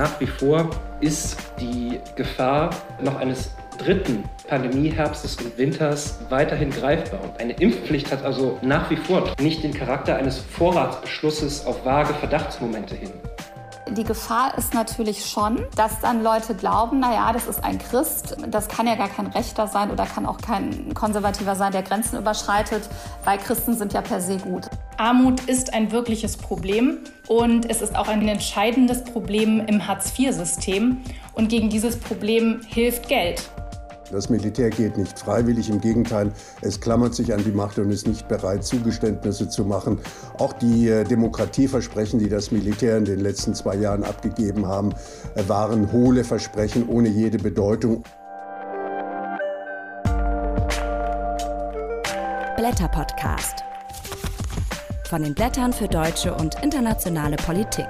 nach wie vor ist die Gefahr noch eines dritten Pandemieherbstes und Winters weiterhin greifbar. Eine Impfpflicht hat also nach wie vor nicht den Charakter eines Vorratsbeschlusses auf vage Verdachtsmomente hin. Die Gefahr ist natürlich schon, dass dann Leute glauben, naja, das ist ein Christ, das kann ja gar kein Rechter sein oder kann auch kein Konservativer sein, der Grenzen überschreitet, weil Christen sind ja per se gut. Armut ist ein wirkliches Problem und es ist auch ein entscheidendes Problem im Hartz-IV-System. Und gegen dieses Problem hilft Geld. Das Militär geht nicht freiwillig, im Gegenteil, es klammert sich an die Macht und ist nicht bereit, Zugeständnisse zu machen. Auch die äh, Demokratieversprechen, die das Militär in den letzten zwei Jahren abgegeben haben, äh, waren hohle Versprechen ohne jede Bedeutung. Blätter Podcast. Von den Blättern für deutsche und internationale Politik.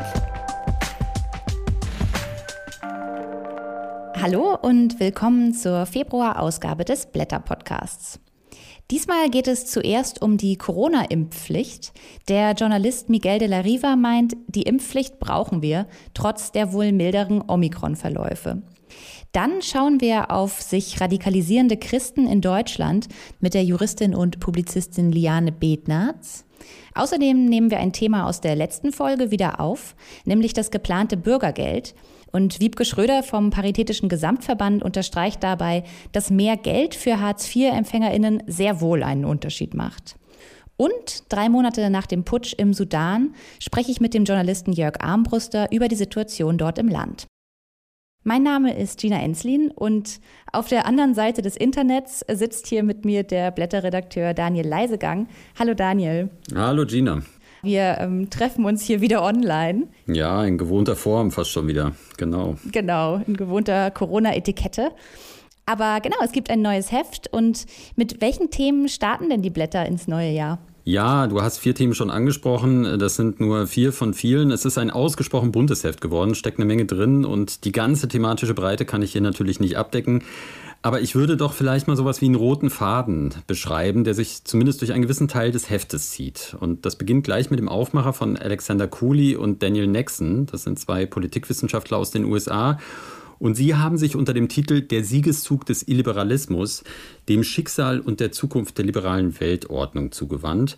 Hallo und willkommen zur Februar-Ausgabe des Blätter-Podcasts. Diesmal geht es zuerst um die Corona-Impfpflicht. Der Journalist Miguel de la Riva meint, die Impfpflicht brauchen wir, trotz der wohl milderen Omikron-Verläufe. Dann schauen wir auf sich radikalisierende Christen in Deutschland mit der Juristin und Publizistin Liane Betnarz. Außerdem nehmen wir ein Thema aus der letzten Folge wieder auf, nämlich das geplante Bürgergeld. Und Wiebke Schröder vom Paritätischen Gesamtverband unterstreicht dabei, dass mehr Geld für Hartz-IV-EmpfängerInnen sehr wohl einen Unterschied macht. Und drei Monate nach dem Putsch im Sudan spreche ich mit dem Journalisten Jörg Armbruster über die Situation dort im Land. Mein Name ist Gina Enslin und auf der anderen Seite des Internets sitzt hier mit mir der Blätterredakteur Daniel Leisegang. Hallo Daniel. Hallo Gina. Wir ähm, treffen uns hier wieder online. Ja, in gewohnter Form fast schon wieder. Genau. Genau, in gewohnter Corona-Etikette. Aber genau, es gibt ein neues Heft. Und mit welchen Themen starten denn die Blätter ins neue Jahr? Ja, du hast vier Themen schon angesprochen. Das sind nur vier von vielen. Es ist ein ausgesprochen buntes Heft geworden, steckt eine Menge drin und die ganze thematische Breite kann ich hier natürlich nicht abdecken. Aber ich würde doch vielleicht mal sowas wie einen roten Faden beschreiben, der sich zumindest durch einen gewissen Teil des Heftes zieht. Und das beginnt gleich mit dem Aufmacher von Alexander Cooley und Daniel Nexon. Das sind zwei Politikwissenschaftler aus den USA. Und sie haben sich unter dem Titel Der Siegeszug des Illiberalismus dem Schicksal und der Zukunft der liberalen Weltordnung zugewandt.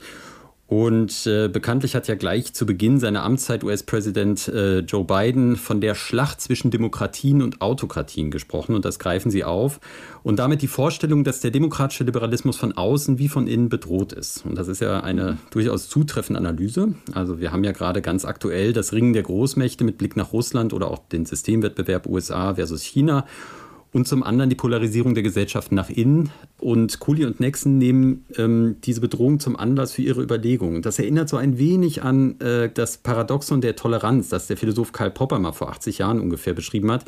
Und äh, bekanntlich hat ja gleich zu Beginn seiner Amtszeit US-Präsident äh, Joe Biden von der Schlacht zwischen Demokratien und Autokratien gesprochen. Und das greifen sie auf. Und damit die Vorstellung, dass der demokratische Liberalismus von außen wie von innen bedroht ist. Und das ist ja eine durchaus zutreffende Analyse. Also wir haben ja gerade ganz aktuell das Ringen der Großmächte mit Blick nach Russland oder auch den Systemwettbewerb USA versus China und zum anderen die Polarisierung der Gesellschaft nach innen. Und Cooley und Nexon nehmen ähm, diese Bedrohung zum Anlass für ihre Überlegungen. Das erinnert so ein wenig an äh, das Paradoxon der Toleranz, das der Philosoph Karl Popper mal vor 80 Jahren ungefähr beschrieben hat,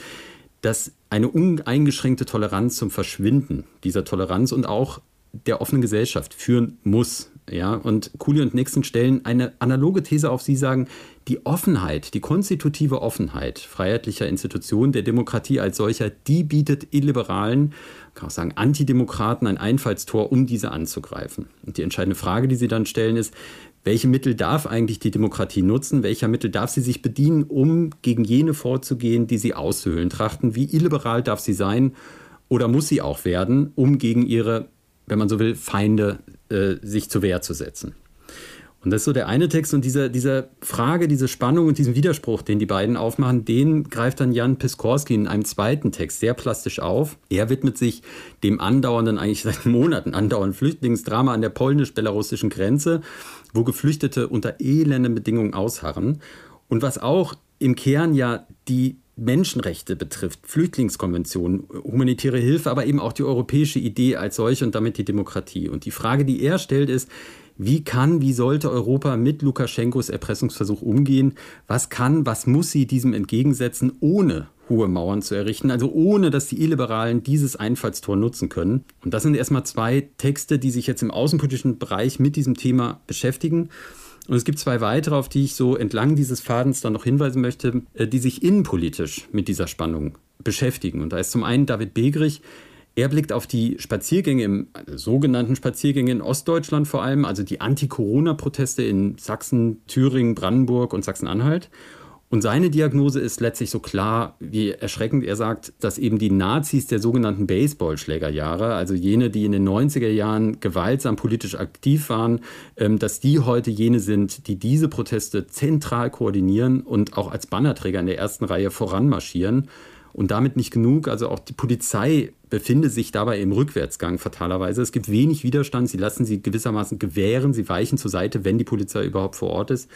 dass eine uneingeschränkte Toleranz zum Verschwinden dieser Toleranz und auch der offenen Gesellschaft führen muss. Ja, und Cooley und Nixon stellen eine analoge These auf. Sie sagen, die Offenheit, die konstitutive Offenheit freiheitlicher Institutionen der Demokratie als solcher, die bietet illiberalen, kann auch sagen Antidemokraten ein Einfallstor, um diese anzugreifen. Und die entscheidende Frage, die sie dann stellen, ist, welche Mittel darf eigentlich die Demokratie nutzen? Welcher Mittel darf sie sich bedienen, um gegen jene vorzugehen, die sie auszuhöhlen trachten? Wie illiberal darf sie sein? Oder muss sie auch werden, um gegen ihre wenn man so will, Feinde äh, sich zur Wehr zu setzen. Und das ist so der eine Text und diese, diese Frage, diese Spannung und diesen Widerspruch, den die beiden aufmachen, den greift dann Jan Piskorski in einem zweiten Text sehr plastisch auf. Er widmet sich dem andauernden, eigentlich seit Monaten andauernden Flüchtlingsdrama an der polnisch-belarussischen Grenze, wo Geflüchtete unter elenden Bedingungen ausharren. Und was auch im Kern ja die Menschenrechte betrifft, Flüchtlingskonvention, humanitäre Hilfe, aber eben auch die europäische Idee als solche und damit die Demokratie. Und die Frage, die er stellt, ist, wie kann, wie sollte Europa mit Lukaschenkos Erpressungsversuch umgehen? Was kann, was muss sie diesem entgegensetzen, ohne hohe Mauern zu errichten, also ohne dass die Illiberalen dieses Einfallstor nutzen können? Und das sind erstmal zwei Texte, die sich jetzt im außenpolitischen Bereich mit diesem Thema beschäftigen. Und es gibt zwei weitere, auf die ich so entlang dieses Fadens dann noch hinweisen möchte, äh, die sich innenpolitisch mit dieser Spannung beschäftigen. Und da ist zum einen David Begrich, er blickt auf die Spaziergänge im also sogenannten Spaziergänge in Ostdeutschland vor allem, also die Anti-Corona-Proteste in Sachsen, Thüringen, Brandenburg und Sachsen-Anhalt. Und seine Diagnose ist letztlich so klar wie erschreckend. Er sagt, dass eben die Nazis der sogenannten Baseballschlägerjahre, also jene, die in den 90er Jahren gewaltsam politisch aktiv waren, ähm, dass die heute jene sind, die diese Proteste zentral koordinieren und auch als Bannerträger in der ersten Reihe voranmarschieren. Und damit nicht genug. Also auch die Polizei befindet sich dabei im Rückwärtsgang fatalerweise. Es gibt wenig Widerstand. Sie lassen sie gewissermaßen gewähren. Sie weichen zur Seite, wenn die Polizei überhaupt vor Ort ist.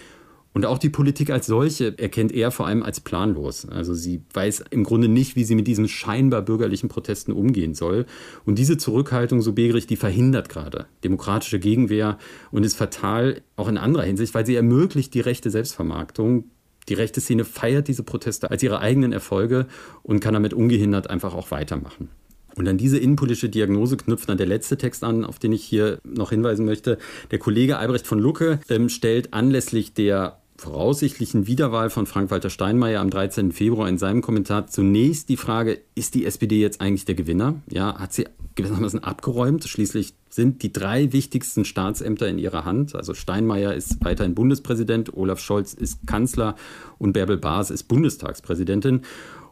Und auch die Politik als solche erkennt er vor allem als planlos. Also sie weiß im Grunde nicht, wie sie mit diesen scheinbar bürgerlichen Protesten umgehen soll. Und diese Zurückhaltung, so Begerich, die verhindert gerade demokratische Gegenwehr und ist fatal auch in anderer Hinsicht, weil sie ermöglicht die rechte Selbstvermarktung. Die rechte Szene feiert diese Proteste als ihre eigenen Erfolge und kann damit ungehindert einfach auch weitermachen. Und an diese innenpolitische Diagnose knüpft dann der letzte Text an, auf den ich hier noch hinweisen möchte. Der Kollege Albrecht von Lucke ähm, stellt anlässlich der voraussichtlichen Wiederwahl von Frank-Walter Steinmeier am 13. Februar in seinem Kommentar zunächst die Frage, ist die SPD jetzt eigentlich der Gewinner? Ja, hat sie gewissermaßen abgeräumt? Schließlich sind die drei wichtigsten Staatsämter in ihrer Hand. Also Steinmeier ist weiterhin Bundespräsident, Olaf Scholz ist Kanzler und Bärbel Baas ist Bundestagspräsidentin.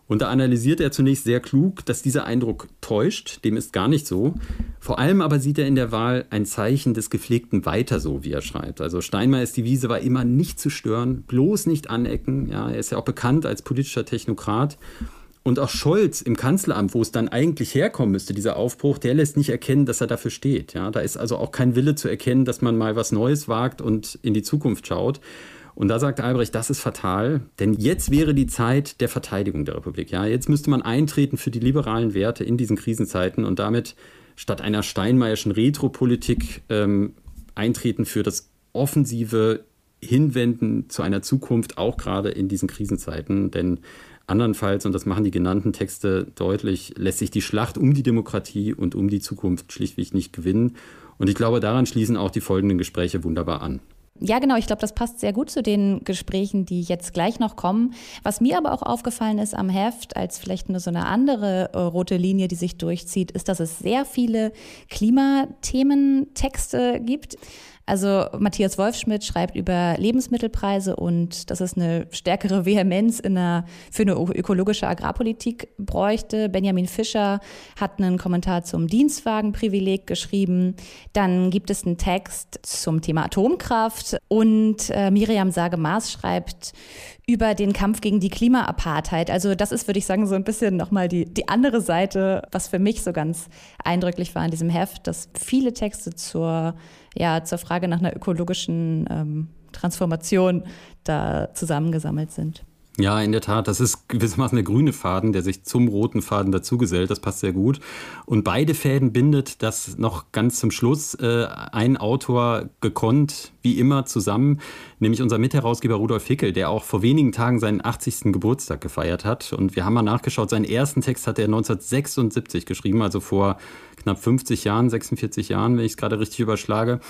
Und da analysiert er zunächst sehr klug, dass dieser Eindruck täuscht. Dem ist gar nicht so. Vor allem aber sieht er in der Wahl ein Zeichen des gepflegten Weiter so, wie er schreibt. Also Steinmeiers Devise war immer nicht zu stören, bloß nicht anecken. Ja, er ist ja auch bekannt als politischer Technokrat. Und auch Scholz im Kanzleramt, wo es dann eigentlich herkommen müsste, dieser Aufbruch, der lässt nicht erkennen, dass er dafür steht. Ja, da ist also auch kein Wille zu erkennen, dass man mal was Neues wagt und in die Zukunft schaut. Und da sagt Albrecht, das ist fatal, denn jetzt wäre die Zeit der Verteidigung der Republik. Ja, jetzt müsste man eintreten für die liberalen Werte in diesen Krisenzeiten und damit statt einer steinmeierschen Retropolitik ähm, eintreten für das offensive Hinwenden zu einer Zukunft, auch gerade in diesen Krisenzeiten. Denn andernfalls, und das machen die genannten Texte deutlich, lässt sich die Schlacht um die Demokratie und um die Zukunft schlichtweg nicht gewinnen. Und ich glaube, daran schließen auch die folgenden Gespräche wunderbar an. Ja, genau. Ich glaube, das passt sehr gut zu den Gesprächen, die jetzt gleich noch kommen. Was mir aber auch aufgefallen ist am Heft, als vielleicht nur so eine andere äh, rote Linie, die sich durchzieht, ist, dass es sehr viele Klimathementexte gibt. Also Matthias Wolfschmidt schreibt über Lebensmittelpreise und dass es eine stärkere Vehemenz in einer, für eine ökologische Agrarpolitik bräuchte. Benjamin Fischer hat einen Kommentar zum Dienstwagenprivileg geschrieben. Dann gibt es einen Text zum Thema Atomkraft und äh, Miriam Sage-Maas schreibt über den Kampf gegen die Klimaapartheid. Also das ist, würde ich sagen, so ein bisschen nochmal die, die andere Seite, was für mich so ganz eindrücklich war in diesem Heft, dass viele Texte zur ja, zur Frage nach einer ökologischen ähm, Transformation da zusammengesammelt sind. Ja, in der Tat. Das ist gewissermaßen der grüne Faden, der sich zum roten Faden dazugesellt. Das passt sehr gut. Und beide Fäden bindet das noch ganz zum Schluss äh, ein Autor gekonnt, wie immer, zusammen, nämlich unser Mitherausgeber Rudolf Hickel, der auch vor wenigen Tagen seinen 80. Geburtstag gefeiert hat. Und wir haben mal nachgeschaut, seinen ersten Text hat er 1976 geschrieben, also vor knapp 50 Jahren, 46 Jahren, wenn ich es gerade richtig überschlage.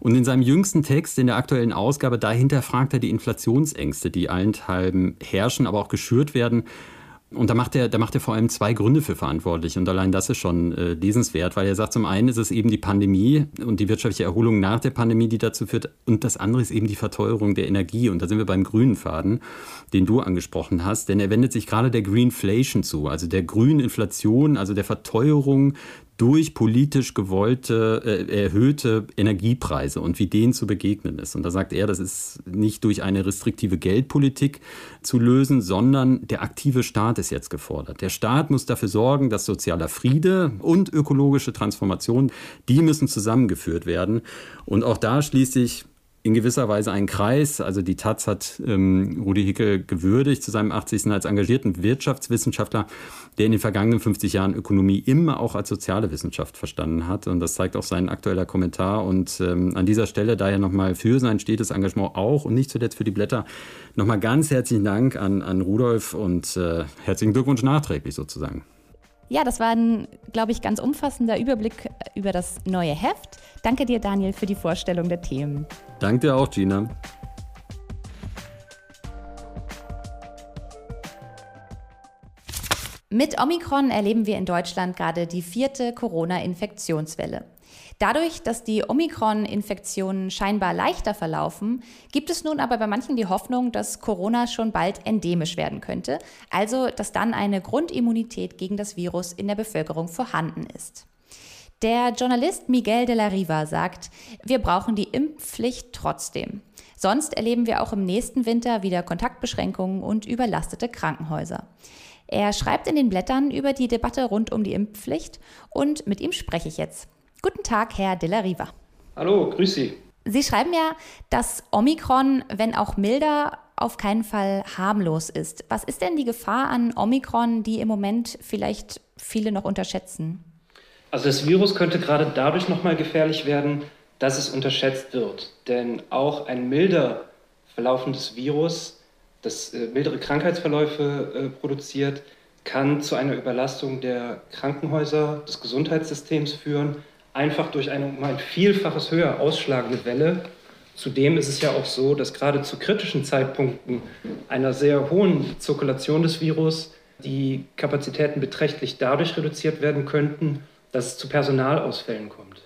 Und in seinem jüngsten Text, in der aktuellen Ausgabe, dahinter fragt er die Inflationsängste, die allenthalben herrschen, aber auch geschürt werden. Und da macht er, da macht er vor allem zwei Gründe für verantwortlich. Und allein das ist schon äh, lesenswert, weil er sagt, zum einen ist es eben die Pandemie und die wirtschaftliche Erholung nach der Pandemie, die dazu führt. Und das andere ist eben die Verteuerung der Energie. Und da sind wir beim grünen Faden, den du angesprochen hast. Denn er wendet sich gerade der Greenflation zu, also der grünen Inflation, also der Verteuerung durch politisch gewollte, äh, erhöhte Energiepreise und wie denen zu begegnen ist. Und da sagt er, das ist nicht durch eine restriktive Geldpolitik zu lösen, sondern der aktive Staat ist jetzt gefordert. Der Staat muss dafür sorgen, dass sozialer Friede und ökologische Transformation, die müssen zusammengeführt werden. Und auch da schließlich in gewisser Weise ein Kreis. Also die Taz hat ähm, Rudi Hickel gewürdigt zu seinem 80. als engagierten Wirtschaftswissenschaftler, der in den vergangenen 50 Jahren Ökonomie immer auch als soziale Wissenschaft verstanden hat. Und das zeigt auch sein aktueller Kommentar. Und ähm, an dieser Stelle daher nochmal für sein stetes Engagement auch und nicht zuletzt für die Blätter nochmal ganz herzlichen Dank an, an Rudolf und äh, herzlichen Glückwunsch nachträglich sozusagen. Ja, das war ein, glaube ich, ganz umfassender Überblick über das neue Heft. Danke dir, Daniel, für die Vorstellung der Themen. Danke dir auch, Gina. Mit Omikron erleben wir in Deutschland gerade die vierte Corona-Infektionswelle. Dadurch, dass die Omikron-Infektionen scheinbar leichter verlaufen, gibt es nun aber bei manchen die Hoffnung, dass Corona schon bald endemisch werden könnte, also dass dann eine Grundimmunität gegen das Virus in der Bevölkerung vorhanden ist. Der Journalist Miguel de la Riva sagt, wir brauchen die Impfpflicht trotzdem. Sonst erleben wir auch im nächsten Winter wieder Kontaktbeschränkungen und überlastete Krankenhäuser. Er schreibt in den Blättern über die Debatte rund um die Impfpflicht und mit ihm spreche ich jetzt. Guten Tag, Herr de la Riva. Hallo, grüß Sie. Sie schreiben ja, dass Omikron, wenn auch milder, auf keinen Fall harmlos ist. Was ist denn die Gefahr an Omikron, die im Moment vielleicht viele noch unterschätzen? Also das Virus könnte gerade dadurch nochmal gefährlich werden, dass es unterschätzt wird. Denn auch ein milder verlaufendes Virus, das äh, mildere Krankheitsverläufe äh, produziert, kann zu einer Überlastung der Krankenhäuser, des Gesundheitssystems führen, einfach durch eine um ein Vielfaches höher ausschlagende Welle. Zudem ist es ja auch so, dass gerade zu kritischen Zeitpunkten einer sehr hohen Zirkulation des Virus die Kapazitäten beträchtlich dadurch reduziert werden könnten, dass es zu Personalausfällen kommt.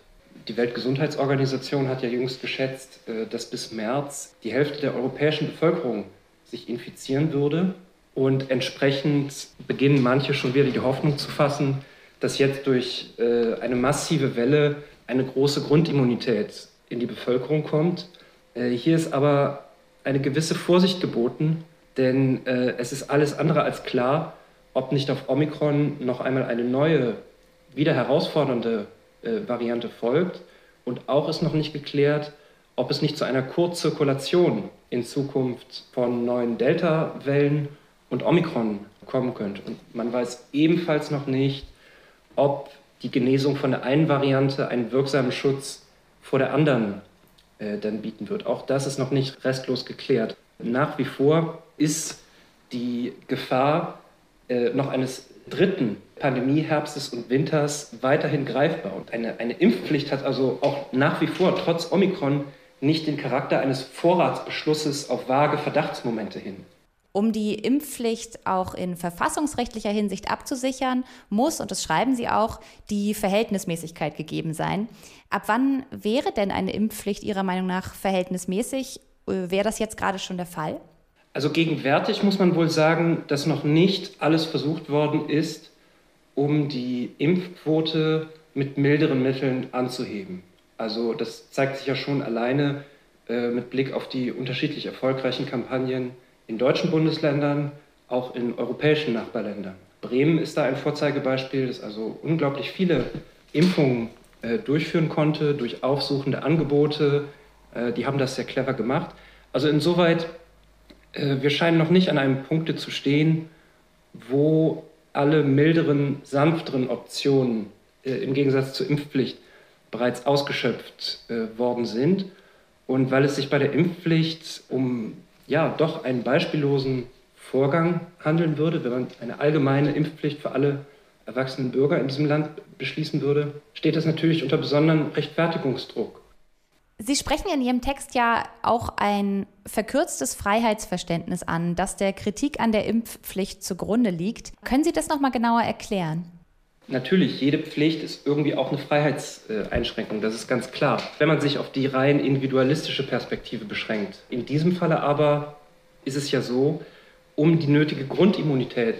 Die Weltgesundheitsorganisation hat ja jüngst geschätzt, äh, dass bis März die Hälfte der europäischen Bevölkerung sich infizieren würde. Und entsprechend beginnen manche schon wieder die Hoffnung zu fassen, dass jetzt durch äh, eine massive Welle eine große Grundimmunität in die Bevölkerung kommt. Äh, hier ist aber eine gewisse Vorsicht geboten, denn es ist alles andere als klar, ob nicht auf Omikron noch einmal eine neue, wieder herausfordernde äh, Variante folgt. Und auch ist noch nicht geklärt, ob es nicht zu einer Kurzzirkulation in Zukunft von neuen Delta-Wellen und Omikron kommen könnte. Und man weiß ebenfalls noch nicht, ob die Genesung von der einen Variante einen wirksamen Schutz vor der anderen äh, dann bieten wird. Auch das ist noch nicht restlos geklärt. Nach wie vor ist die Gefahr äh, noch eines dritten Pandemieherbstes und Winters weiterhin greifbar. Und eine, eine Impfpflicht hat also auch nach wie vor, trotz Omikron, nicht den Charakter eines Vorratsbeschlusses auf vage Verdachtsmomente hin. Um die Impfpflicht auch in verfassungsrechtlicher Hinsicht abzusichern, muss, und das schreiben Sie auch, die Verhältnismäßigkeit gegeben sein. Ab wann wäre denn eine Impfpflicht Ihrer Meinung nach verhältnismäßig? Äh, wäre das jetzt gerade schon der Fall? Also gegenwärtig muss man wohl sagen, dass noch nicht alles versucht worden ist, um die Impfquote mit milderen Mitteln anzuheben. Also das zeigt sich ja schon alleine äh, mit Blick auf die unterschiedlich erfolgreichen Kampagnen in deutschen Bundesländern, auch in europäischen Nachbarländern. Bremen ist da ein Vorzeigebeispiel, das also unglaublich viele Impfungen äh, durchführen konnte durch aufsuchende Angebote. Äh, die haben das sehr clever gemacht. Also insoweit äh, wir scheinen noch nicht an einem Punkt zu stehen, wo alle milderen, sanfteren Optionen äh, im Gegensatz zur Impfpflicht bereits ausgeschöpft äh, worden sind. Und weil es sich bei der Impfpflicht um ja doch einen beispiellosen Vorgang handeln würde, wenn man eine allgemeine Impfpflicht für alle erwachsenen Bürger in diesem Land beschließen würde, steht das natürlich unter besonderem Rechtfertigungsdruck. Sie sprechen in Ihrem Text ja auch ein verkürztes Freiheitsverständnis an, das der Kritik an der Impfpflicht zugrunde liegt. Können Sie das noch mal genauer erklären? Natürlich, jede Pflicht ist irgendwie auch eine Freiheitseinschränkung, das ist ganz klar. Wenn man sich auf die rein individualistische Perspektive beschränkt. In diesem Falle aber ist es ja so, um die nötige Grundimmunität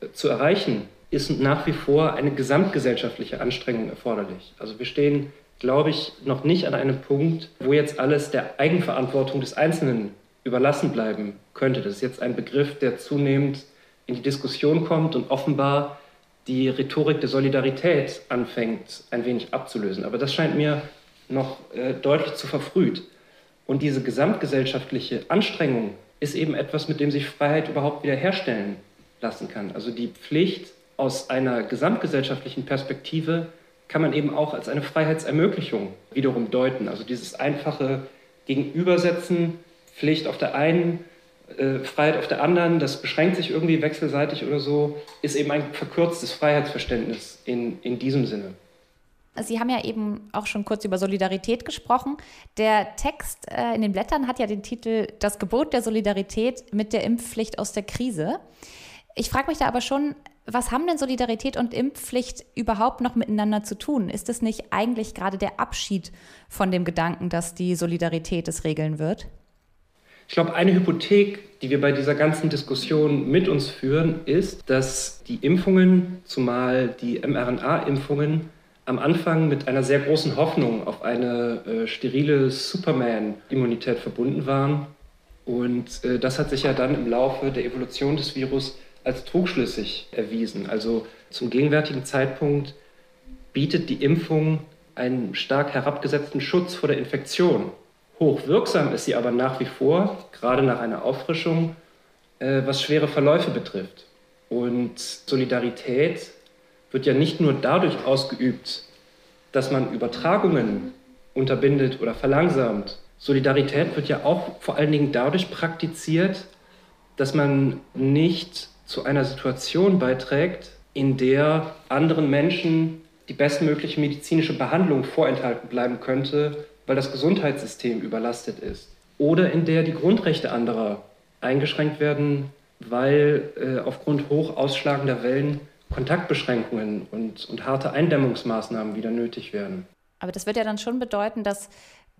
äh, zu erreichen, ist nach wie vor eine gesamtgesellschaftliche Anstrengung erforderlich. Also wir stehen glaube ich, noch nicht an einem Punkt, wo jetzt alles der Eigenverantwortung des Einzelnen überlassen bleiben könnte. Das ist jetzt ein Begriff, der zunehmend in die Diskussion kommt und offenbar die Rhetorik der Solidarität anfängt ein wenig abzulösen. Aber das scheint mir noch äh, deutlich zu verfrüht. Und diese gesamtgesellschaftliche Anstrengung ist eben etwas, mit dem sich Freiheit überhaupt wiederherstellen lassen kann. Also die Pflicht aus einer gesamtgesellschaftlichen Perspektive kann man eben auch als eine Freiheitsermöglichung wiederum deuten. Also dieses einfache Gegenübersetzen, Pflicht auf der einen, äh, Freiheit auf der anderen, das beschränkt sich irgendwie wechselseitig oder so, ist eben ein verkürztes Freiheitsverständnis in, in diesem Sinne. Sie haben ja eben auch schon kurz über Solidarität gesprochen. Der Text äh, in den Blättern hat ja den Titel Das Gebot der Solidarität mit der Impfpflicht aus der Krise. Ich frage mich da aber schon, Was haben denn Solidarität und Impfpflicht überhaupt noch miteinander zu tun? Ist es nicht eigentlich gerade der Abschied von dem Gedanken, dass die Solidarität es regeln wird? Ich glaube, eine Hypothek, die wir bei dieser ganzen Diskussion mit uns führen, ist, dass die Impfungen, zumal die mRNA-Impfungen, am Anfang mit einer sehr großen Hoffnung auf eine äh, sterile Superman-Immunität verbunden waren. Und äh, das hat sich ja dann im Laufe der Evolution des Virus als trugschlüssig erwiesen. Also zum gegenwärtigen Zeitpunkt bietet die Impfung einen stark herabgesetzten Schutz vor der Infektion. Hochwirksam ist sie aber nach wie vor, gerade nach einer Auffrischung, äh, was schwere Verläufe betrifft. Und Solidarität wird ja nicht nur dadurch ausgeübt, dass man Übertragungen unterbindet oder verlangsamt. Solidarität wird ja auch vor allen Dingen dadurch praktiziert, dass man nicht zu einer Situation beiträgt, in der anderen Menschen die bestmögliche medizinische Behandlung vorenthalten bleiben könnte, weil das Gesundheitssystem überlastet ist. Oder in der die Grundrechte anderer eingeschränkt werden, weil äh, aufgrund hoch ausschlagender Wellen Kontaktbeschränkungen und, und harte Eindämmungsmaßnahmen wieder nötig werden. Aber das wird ja dann schon bedeuten, dass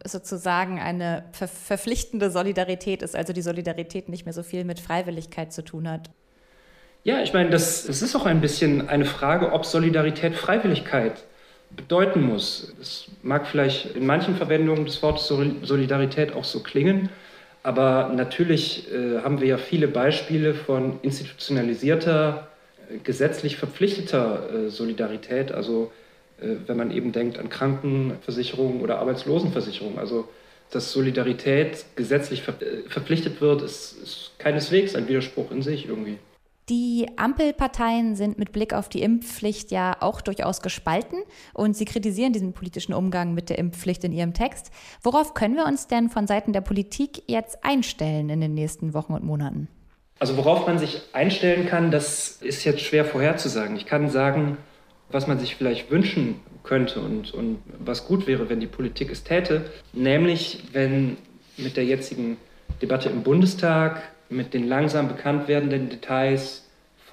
sozusagen eine ver verpflichtende Solidarität ist, also die Solidarität nicht mehr so viel mit Freiwilligkeit zu tun hat. Ja, ich meine, das, das ist auch ein bisschen eine Frage, ob Solidarität Freiwilligkeit bedeuten muss. Es mag vielleicht in manchen Verwendungen des Wortes Solidarität auch so klingen, aber natürlich äh, haben wir ja viele Beispiele von institutionalisierter gesetzlich verpflichteter äh, Solidarität, also äh, wenn man eben denkt an Krankenversicherung oder Arbeitslosenversicherung. Also dass Solidarität gesetzlich ver äh, verpflichtet wird, ist, ist keineswegs ein Widerspruch in sich irgendwie. Die Ampelparteien sind mit Blick auf die Impfpflicht ja auch durchaus gespalten und sie kritisieren diesen politischen Umgang mit der Impfpflicht in ihrem Text. Worauf können wir uns denn von Seiten der Politik jetzt einstellen in den nächsten Wochen und Monaten? Also worauf man sich einstellen kann, das ist jetzt schwer vorherzusagen. Ich kann sagen, was man sich vielleicht wünschen könnte und, und was gut wäre, wenn die Politik es täte, nämlich wenn mit der jetzigen Debatte im Bundestag, mit den langsam bekannt werdenden Details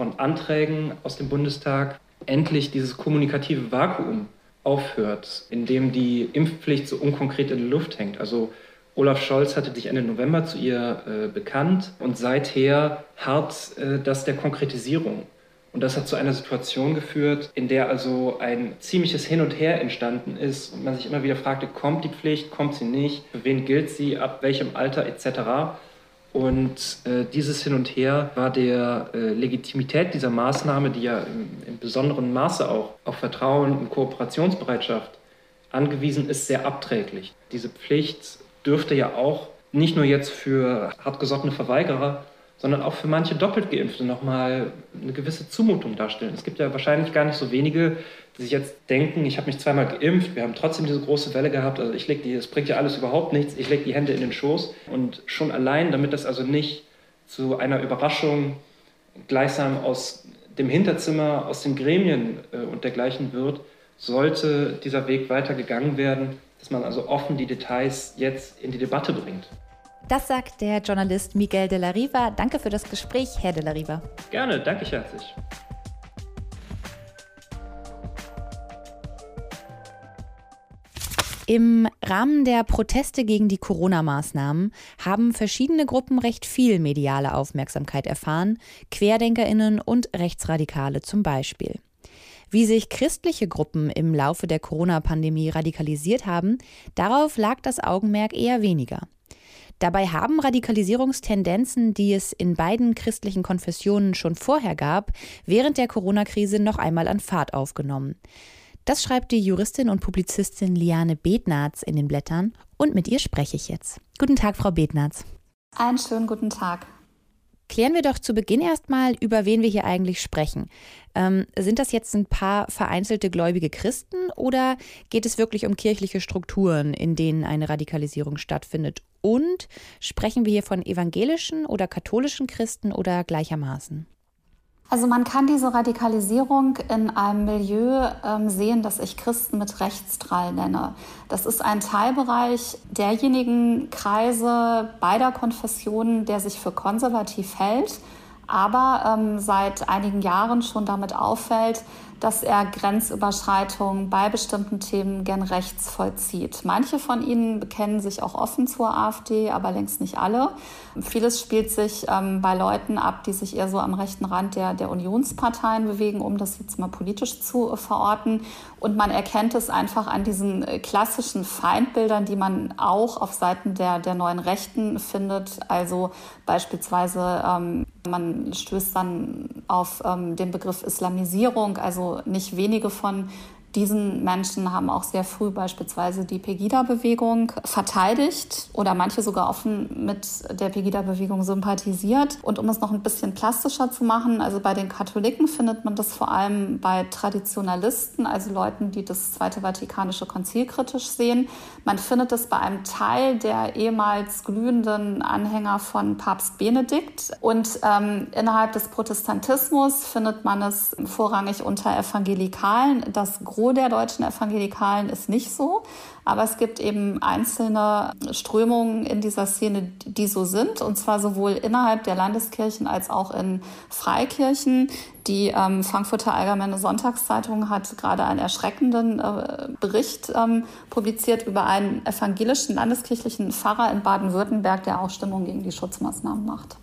von Anträgen aus dem Bundestag endlich dieses kommunikative Vakuum aufhört, in dem die Impfpflicht so unkonkret in der Luft hängt. Also Olaf Scholz hatte sich Ende November zu ihr äh, bekannt und seither hart äh, das der Konkretisierung. Und das hat zu einer Situation geführt, in der also ein ziemliches Hin und Her entstanden ist und man sich immer wieder fragte, kommt die Pflicht, kommt sie nicht, für wen gilt sie, ab welchem Alter etc. Und äh, dieses Hin und Her war der äh, Legitimität dieser Maßnahme, die ja im, im besonderen Maße auch auf Vertrauen und Kooperationsbereitschaft angewiesen ist, sehr abträglich. Diese Pflicht dürfte ja auch nicht nur jetzt für hartgesottene Verweigerer, sondern auch für manche doppelt Geimpfte nochmal eine gewisse Zumutung darstellen. Es gibt ja wahrscheinlich gar nicht so wenige, die sich jetzt denken, ich habe mich zweimal geimpft, wir haben trotzdem diese große Welle gehabt, also ich lege die, es bringt ja alles überhaupt nichts, ich lege die Hände in den Schoß und schon allein, damit das also nicht zu einer Überraschung gleichsam aus dem Hinterzimmer, aus den Gremien äh, und dergleichen wird, sollte dieser Weg weiter gegangen werden, dass man also offen die Details jetzt in die Debatte bringt. Das sagt der Journalist Miguel de la Riva. Danke für das Gespräch, Herr de la Riva. Gerne, danke ich herzlich. Im Rahmen der Proteste gegen die Corona-Maßnahmen haben verschiedene Gruppen recht viel mediale Aufmerksamkeit erfahren, Querdenkerinnen und Rechtsradikale zum Beispiel. Wie sich christliche Gruppen im Laufe der Corona-Pandemie radikalisiert haben, darauf lag das Augenmerk eher weniger. Dabei haben Radikalisierungstendenzen, die es in beiden christlichen Konfessionen schon vorher gab, während der Corona-Krise noch einmal an Fahrt aufgenommen. Das schreibt die Juristin und Publizistin Liane Betnarz in den Blättern und mit ihr spreche ich jetzt. Guten Tag, Frau Betnarz. Einen schönen guten Tag. Klären wir doch zu Beginn erstmal, über wen wir hier eigentlich sprechen. Ähm, sind das jetzt ein paar vereinzelte gläubige Christen oder geht es wirklich um kirchliche Strukturen, in denen eine Radikalisierung stattfindet? Und sprechen wir hier von evangelischen oder katholischen Christen oder gleichermaßen? Also man kann diese Radikalisierung in einem Milieu ähm, sehen, das ich Christen mit Rechtsdrall nenne. Das ist ein Teilbereich derjenigen Kreise beider Konfessionen, der sich für konservativ hält, aber ähm, seit einigen Jahren schon damit auffällt, dass er Grenzüberschreitungen bei bestimmten Themen gern rechts vollzieht. Manche von ihnen bekennen sich auch offen zur AfD, aber längst nicht alle. Vieles spielt sich ähm, bei Leuten ab, die sich eher so am rechten Rand der, der Unionsparteien bewegen, um das jetzt mal politisch zu äh, verorten. Und man erkennt es einfach an diesen äh, klassischen Feindbildern, die man auch auf Seiten der, der neuen Rechten findet. Also beispielsweise ähm, man stößt dann auf ähm, den Begriff Islamisierung. Also nicht wenige von diesen Menschen haben auch sehr früh beispielsweise die Pegida-Bewegung verteidigt oder manche sogar offen mit der Pegida-Bewegung sympathisiert. Und um es noch ein bisschen plastischer zu machen, also bei den Katholiken findet man das vor allem bei Traditionalisten, also Leuten, die das Zweite Vatikanische Konzil kritisch sehen. Man findet es bei einem Teil der ehemals glühenden Anhänger von Papst Benedikt. Und ähm, innerhalb des Protestantismus findet man es vorrangig unter Evangelikalen. Das Gros der deutschen Evangelikalen ist nicht so, aber es gibt eben einzelne Strömungen in dieser Szene, die so sind, und zwar sowohl innerhalb der Landeskirchen als auch in Freikirchen. Die ähm, Frankfurter Allgemeine Sonntagszeitung hat gerade einen erschreckenden äh, Bericht ähm, publiziert über einen evangelischen landeskirchlichen Pfarrer in Baden-Württemberg, der auch Stimmung gegen die Schutzmaßnahmen macht.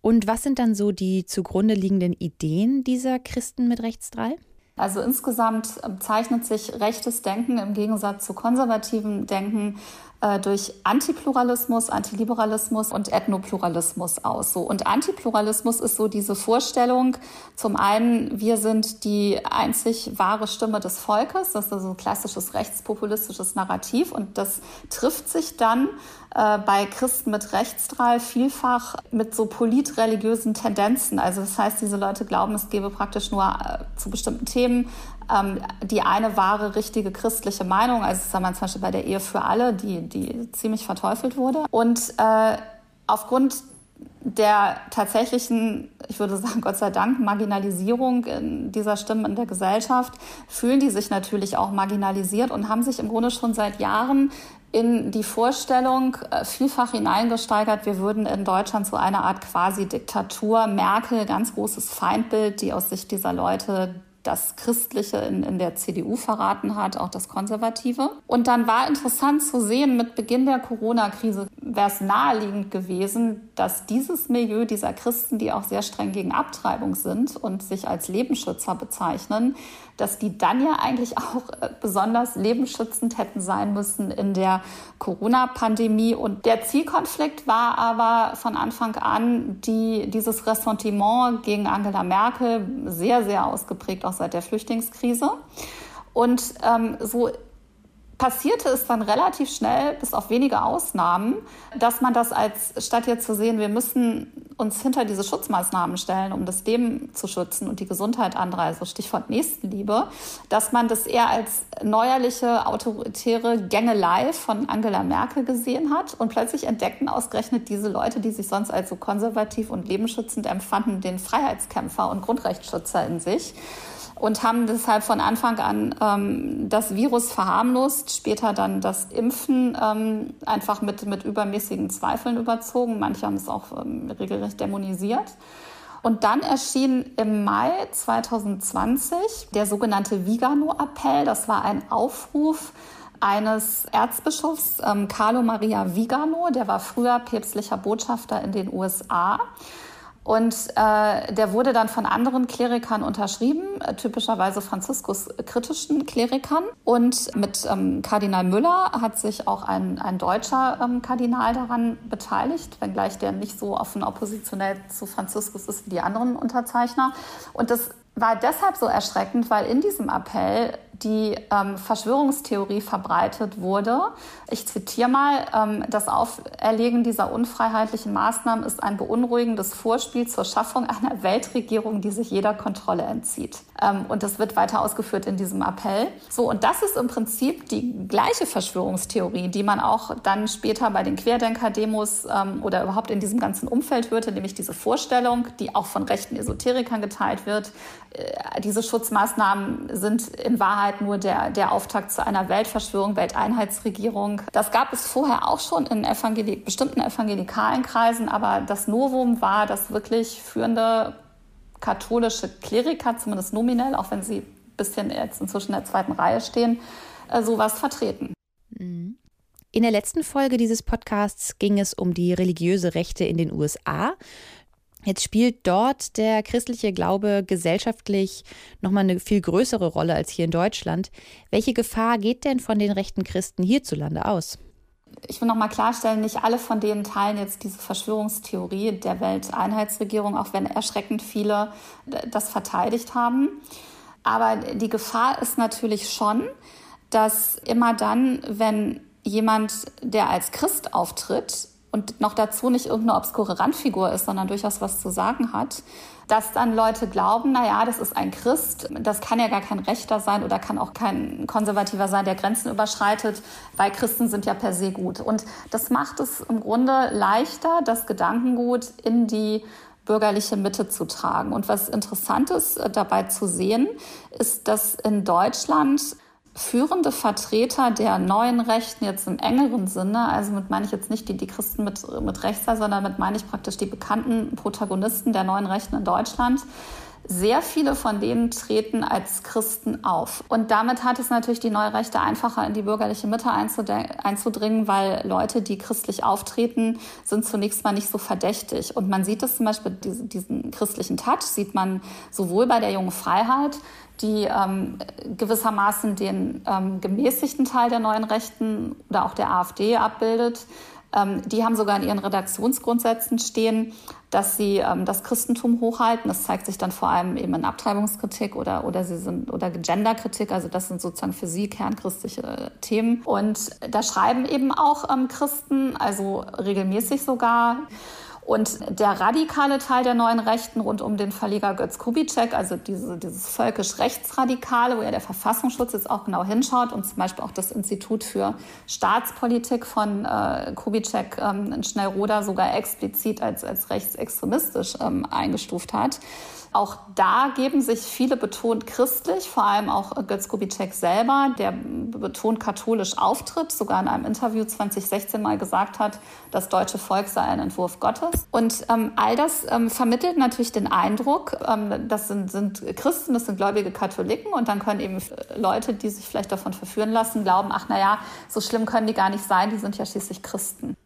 Und was sind dann so die zugrunde liegenden Ideen dieser Christen mit Rechtsdrall? Also insgesamt ähm, zeichnet sich rechtes Denken im Gegensatz zu konservativem Denken äh, durch Antipluralismus, Antiliberalismus und Ethnopluralismus aus. So. Und Antipluralismus ist so diese Vorstellung, zum einen, wir sind die einzig wahre Stimme des Volkes, das ist also ein klassisches rechtspopulistisches Narrativ und das trifft sich dann äh, bei Christen mit Rechtsdrall vielfach mit so politreligiösen Tendenzen. Also das heißt, diese Leute glauben, es gebe praktisch nur äh, zu bestimmten Themen die eine wahre, richtige christliche Meinung. Also das haben wir zum Beispiel bei der Ehe für alle, die, die ziemlich verteufelt wurde. Und äh, aufgrund der tatsächlichen, ich würde sagen, Gott sei Dank, Marginalisierung dieser Stimmen in der Gesellschaft fühlen die sich natürlich auch marginalisiert und haben sich im Grunde schon seit Jahren in die Vorstellung äh, vielfach hineingesteigert, wir würden in Deutschland so eine Art quasi Diktatur, Merkel, ganz großes Feindbild, die aus Sicht dieser Leute das Christliche in, in der CDU verraten hat, auch das Konservative. Und dann war interessant zu sehen, mit Beginn der Corona-Krise wäre es naheliegend gewesen, dass dieses Milieu dieser Christen, die auch sehr streng gegen Abtreibung sind und sich als Lebensschützer bezeichnen, dass die dann ja eigentlich auch äh, besonders lebensschützend hätten sein müssen in der Corona-Pandemie. Und der Zielkonflikt war aber von Anfang an die, dieses Ressentiment gegen Angela Merkel sehr, sehr ausgeprägt, auch seit der Flüchtlingskrise. Und ähm, so passierte es dann relativ schnell, bis auf wenige Ausnahmen, dass man das als, statt jetzt zu sehen, wir müssen uns hinter diese Schutzmaßnahmen stellen, um das Leben zu schützen und die Gesundheit anderer, also Stichwort Nächstenliebe, dass man das eher als neuerliche autoritäre Gängelei von Angela Merkel gesehen hat. Und plötzlich entdeckten ausgerechnet diese Leute, die sich sonst als so konservativ und lebensschützend empfanden, den Freiheitskämpfer und Grundrechtsschützer in sich und haben deshalb von Anfang an ähm, das Virus verharmlost, später dann das Impfen ähm, einfach mit, mit übermäßigen Zweifeln überzogen. Manche haben es auch ähm, regelrecht dämonisiert. Und dann erschien im Mai 2020 der sogenannte Vigano-Appell. Das war ein Aufruf eines Erzbischofs, ähm, Carlo Maria Vigano, der war früher päpstlicher Botschafter in den USA. Und äh, der wurde dann von anderen Klerikern unterschrieben, äh, typischerweise Franziskus kritischen Klerikern. Und mit ähm, Kardinal Müller hat sich auch ein, ein deutscher ähm, Kardinal daran beteiligt, wenngleich der nicht so offen oppositionell zu Franziskus ist wie die anderen Unterzeichner. Und das war deshalb so erschreckend, weil in diesem Appell die ähm, Verschwörungstheorie verbreitet wurde. Ich zitiere mal, ähm, das Auferlegen dieser unfreiheitlichen Maßnahmen ist ein beunruhigendes Vorspiel zur Schaffung einer Weltregierung, die sich jeder Kontrolle entzieht. Ähm, und das wird weiter ausgeführt in diesem Appell. So, und das ist im Prinzip die gleiche Verschwörungstheorie, die man auch dann später bei den Querdenker-Demos ähm, oder überhaupt in diesem ganzen Umfeld hörte, nämlich diese Vorstellung, die auch von rechten Esoterikern geteilt wird. Äh, diese Schutzmaßnahmen sind in Wahrheit Wahrheit nur der, der Auftakt zu einer Weltverschwörung, Welteinheitsregierung. Das gab es vorher auch schon in Evangeli bestimmten evangelikalen Kreisen, aber das Novum war, dass wirklich führende katholische Kleriker, zumindest nominell, auch wenn sie ein bisschen jetzt inzwischen in der zweiten Reihe stehen, äh, sowas vertreten. Mhm. In der letzten Folge dieses Podcasts ging es um die religiöse Rechte in den USA. Jetzt spielt dort der christliche Glaube gesellschaftlich nochmal eine viel größere Rolle als hier in Deutschland. Welche Gefahr geht denn von den rechten Christen hierzulande aus? Ich will nochmal klarstellen, nicht alle von denen teilen jetzt diese Verschwörungstheorie der Welteinheitsregierung, auch wenn erschreckend viele das verteidigt haben. Aber die Gefahr ist natürlich schon, dass immer dann, wenn jemand, der als Christ auftritt, und noch dazu nicht irgendeine obskure Randfigur ist, sondern durchaus was zu sagen hat, dass dann Leute glauben, na ja, das ist ein Christ, das kann ja gar kein Rechter sein oder kann auch kein Konservativer sein, der Grenzen überschreitet, weil Christen sind ja per se gut. Und das macht es im Grunde leichter, das Gedankengut in die bürgerliche Mitte zu tragen. Und was interessant ist äh, dabei zu sehen, ist, dass in Deutschland führende Vertreter der neuen Rechten jetzt im engeren Sinne, also mit meine ich jetzt nicht die, die Christen mit, mit rechts, sondern mit meine ich praktisch die bekannten Protagonisten der neuen Rechten in Deutschland, sehr viele von denen treten als Christen auf. Und damit hat es natürlich die neue Rechte einfacher in die bürgerliche Mitte einzudringen, weil Leute, die christlich auftreten, sind zunächst mal nicht so verdächtig. Und man sieht es zum Beispiel, diesen, diesen christlichen Touch sieht man sowohl bei der jungen Freiheit, die ähm, gewissermaßen den ähm, gemäßigten Teil der neuen Rechten oder auch der AfD abbildet. Ähm, die haben sogar in ihren Redaktionsgrundsätzen stehen, dass sie ähm, das Christentum hochhalten. Das zeigt sich dann vor allem eben in Abtreibungskritik oder, oder sie sind oder Genderkritik. Also das sind sozusagen für sie kernchristliche Themen. Und da schreiben eben auch ähm, Christen, also regelmäßig sogar. Und der radikale Teil der neuen Rechten rund um den Verleger Götz Kubitschek, also diese, dieses völkisch-rechtsradikale, wo ja der Verfassungsschutz jetzt auch genau hinschaut und zum Beispiel auch das Institut für Staatspolitik von äh, Kubitschek ähm, in Schnellroda sogar explizit als, als rechtsextremistisch ähm, eingestuft hat. Auch da geben sich viele betont christlich, vor allem auch Götz Kubitschek selber, der betont katholisch auftritt, sogar in einem Interview 2016 mal gesagt hat, das deutsche Volk sei ein Entwurf Gottes. Und ähm, all das ähm, vermittelt natürlich den Eindruck, ähm, das sind, sind Christen, das sind gläubige Katholiken und dann können eben Leute, die sich vielleicht davon verführen lassen, glauben, ach naja, so schlimm können die gar nicht sein, die sind ja schließlich Christen.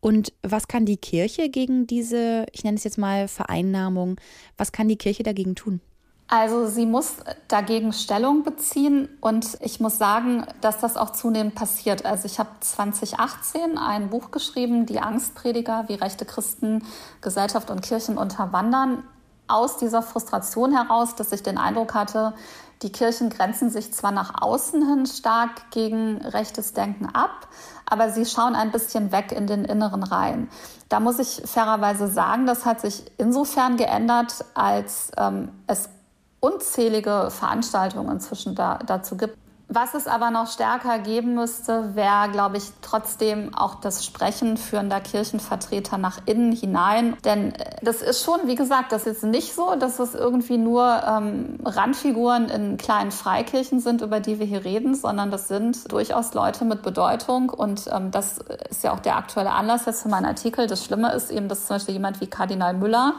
Und was kann die Kirche gegen diese, ich nenne es jetzt mal Vereinnahmung, was kann die Kirche dagegen tun? Also sie muss dagegen Stellung beziehen und ich muss sagen, dass das auch zunehmend passiert. Also ich habe 2018 ein Buch geschrieben, Die Angstprediger, wie rechte Christen Gesellschaft und Kirchen unterwandern, aus dieser Frustration heraus, dass ich den Eindruck hatte, die Kirchen grenzen sich zwar nach außen hin stark gegen rechtes Denken ab, aber sie schauen ein bisschen weg in den inneren Reihen. Da muss ich fairerweise sagen, das hat sich insofern geändert, als ähm, es unzählige Veranstaltungen inzwischen da, dazu gibt, was es aber noch stärker geben müsste, wäre, glaube ich, trotzdem auch das Sprechen führender Kirchenvertreter nach innen hinein. Denn äh, das ist schon, wie gesagt, das ist nicht so, dass es irgendwie nur ähm, Randfiguren in kleinen Freikirchen sind, über die wir hier reden, sondern das sind durchaus Leute mit Bedeutung. Und ähm, das ist ja auch der aktuelle Anlass jetzt für meinen Artikel. Das Schlimme ist eben, dass zum Beispiel jemand wie Kardinal Müller,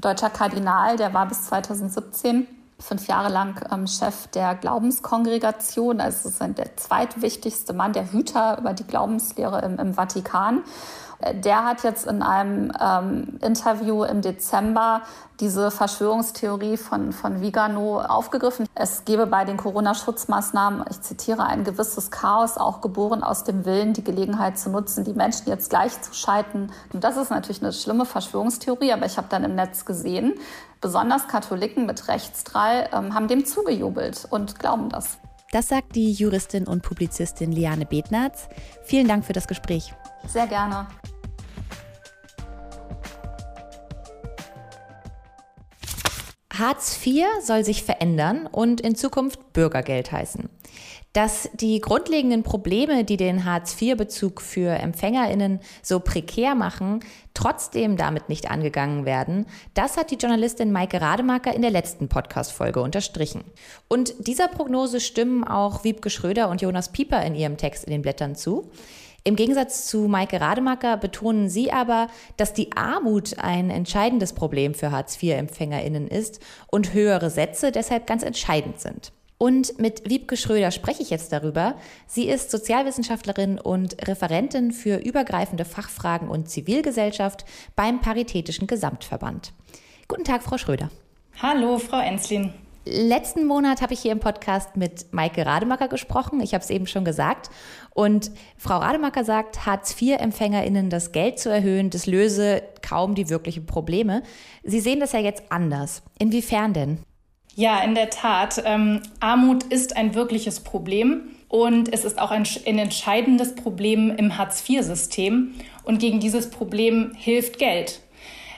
deutscher Kardinal, der war bis 2017 fünf Jahre lang ähm, Chef der Glaubenskongregation. Also ist der zweitwichtigste Mann, der Hüter über die Glaubenslehre im, im Vatikan. Äh, der hat jetzt in einem ähm, Interview im Dezember diese Verschwörungstheorie von, von Vigano aufgegriffen. Es gebe bei den Corona-Schutzmaßnahmen, ich zitiere, ein gewisses Chaos, auch geboren aus dem Willen, die Gelegenheit zu nutzen, die Menschen jetzt gleichzuschalten. Und das ist natürlich eine schlimme Verschwörungstheorie, aber ich habe dann im Netz gesehen, besonders Katholiken mit Rechtsdrall ähm, haben dem zugejubelt und glauben das. Das sagt die Juristin und Publizistin Liane Betnatz. Vielen Dank für das Gespräch. Sehr gerne. Hartz IV soll sich verändern und in Zukunft Bürgergeld heißen. Dass die grundlegenden Probleme, die den Hartz-IV-Bezug für Empfängerinnen so prekär machen, trotzdem damit nicht angegangen werden, das hat die Journalistin Maike Rademacher in der letzten Podcast-Folge unterstrichen. Und dieser Prognose stimmen auch Wiebke Schröder und Jonas Pieper in ihrem Text in den Blättern zu. Im Gegensatz zu Maike Rademacher betonen sie aber, dass die Armut ein entscheidendes Problem für Hartz-IV-EmpfängerInnen ist und höhere Sätze deshalb ganz entscheidend sind. Und mit Wiebke Schröder spreche ich jetzt darüber. Sie ist Sozialwissenschaftlerin und Referentin für übergreifende Fachfragen und Zivilgesellschaft beim Paritätischen Gesamtverband. Guten Tag, Frau Schröder. Hallo, Frau Enslin. Letzten Monat habe ich hier im Podcast mit Maike Rademacher gesprochen. Ich habe es eben schon gesagt. Und Frau Rademacher sagt, Hartz-IV-EmpfängerInnen das Geld zu erhöhen, das löse kaum die wirklichen Probleme. Sie sehen das ja jetzt anders. Inwiefern denn? Ja, in der Tat. Ähm, Armut ist ein wirkliches Problem und es ist auch ein, ein entscheidendes Problem im Hartz-IV-System. Und gegen dieses Problem hilft Geld.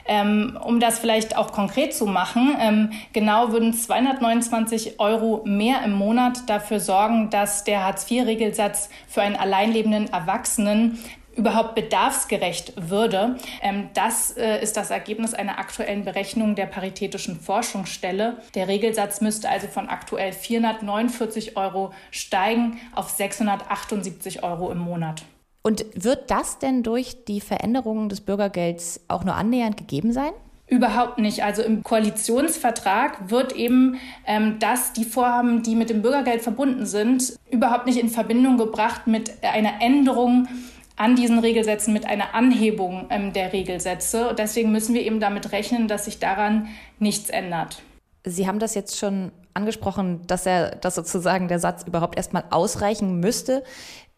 Ähm, um das vielleicht auch konkret zu machen, ähm, genau würden 229 Euro mehr im Monat dafür sorgen, dass der Hartz-IV-Regelsatz für einen alleinlebenden Erwachsenen überhaupt bedarfsgerecht würde. Ähm, das äh, ist das Ergebnis einer aktuellen Berechnung der Paritätischen Forschungsstelle. Der Regelsatz müsste also von aktuell 449 Euro steigen auf 678 Euro im Monat. Und wird das denn durch die Veränderungen des Bürgergelds auch nur annähernd gegeben sein? Überhaupt nicht. Also im Koalitionsvertrag wird eben ähm, das, die Vorhaben, die mit dem Bürgergeld verbunden sind, überhaupt nicht in Verbindung gebracht mit einer Änderung an diesen Regelsätzen mit einer Anhebung ähm, der Regelsätze. Und deswegen müssen wir eben damit rechnen, dass sich daran nichts ändert. Sie haben das jetzt schon angesprochen, dass er, dass sozusagen der Satz überhaupt erstmal ausreichen müsste.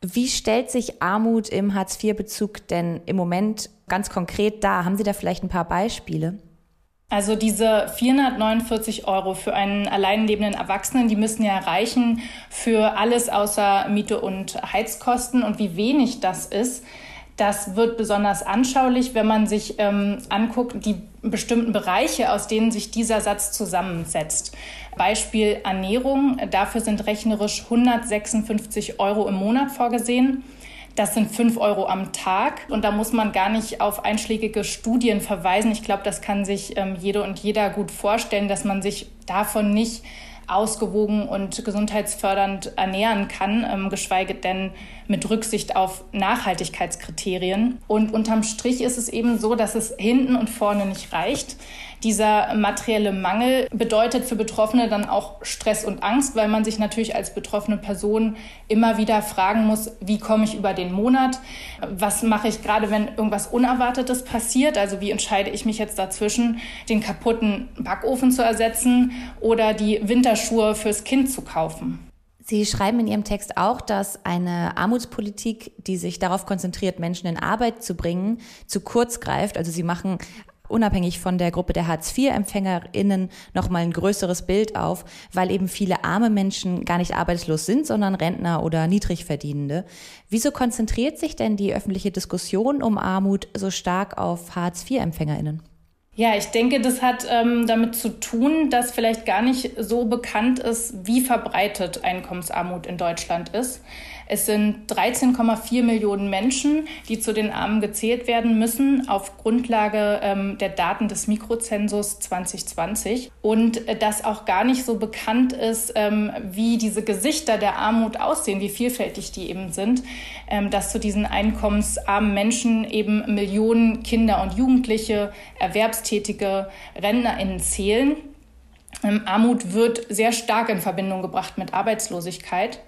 Wie stellt sich Armut im Hartz-IV-Bezug denn im Moment ganz konkret dar? Haben Sie da vielleicht ein paar Beispiele? Also diese 449 Euro für einen alleinlebenden Erwachsenen, die müssen ja reichen für alles außer Miete und Heizkosten. Und wie wenig das ist, das wird besonders anschaulich, wenn man sich ähm, anguckt, die bestimmten Bereiche, aus denen sich dieser Satz zusammensetzt. Beispiel Ernährung, dafür sind rechnerisch 156 Euro im Monat vorgesehen. Das sind fünf Euro am Tag und da muss man gar nicht auf einschlägige Studien verweisen. Ich glaube, das kann sich ähm, jede und jeder gut vorstellen, dass man sich davon nicht ausgewogen und gesundheitsfördernd ernähren kann, ähm, geschweige denn mit Rücksicht auf Nachhaltigkeitskriterien. Und unterm Strich ist es eben so, dass es hinten und vorne nicht reicht. Dieser materielle Mangel bedeutet für Betroffene dann auch Stress und Angst, weil man sich natürlich als betroffene Person immer wieder fragen muss, wie komme ich über den Monat? Was mache ich gerade, wenn irgendwas Unerwartetes passiert? Also wie entscheide ich mich jetzt dazwischen, den kaputten Backofen zu ersetzen oder die Winterschuhe fürs Kind zu kaufen? Sie schreiben in Ihrem Text auch, dass eine Armutspolitik, die sich darauf konzentriert, Menschen in Arbeit zu bringen, zu kurz greift. Also Sie machen unabhängig von der Gruppe der Hartz-IV-EmpfängerInnen nochmal ein größeres Bild auf, weil eben viele arme Menschen gar nicht arbeitslos sind, sondern Rentner oder Niedrigverdienende. Wieso konzentriert sich denn die öffentliche Diskussion um Armut so stark auf Hartz-IV-EmpfängerInnen? Ja, ich denke, das hat ähm, damit zu tun, dass vielleicht gar nicht so bekannt ist, wie verbreitet Einkommensarmut in Deutschland ist. Es sind 13,4 Millionen Menschen, die zu den Armen gezählt werden müssen auf Grundlage ähm, der Daten des Mikrozensus 2020. Und äh, dass auch gar nicht so bekannt ist, ähm, wie diese Gesichter der Armut aussehen, wie vielfältig die eben sind, ähm, dass zu diesen einkommensarmen Menschen eben Millionen Kinder und Jugendliche, Erwerbstätige, RentnerInnen zählen. Ähm, Armut wird sehr stark in Verbindung gebracht mit Arbeitslosigkeit.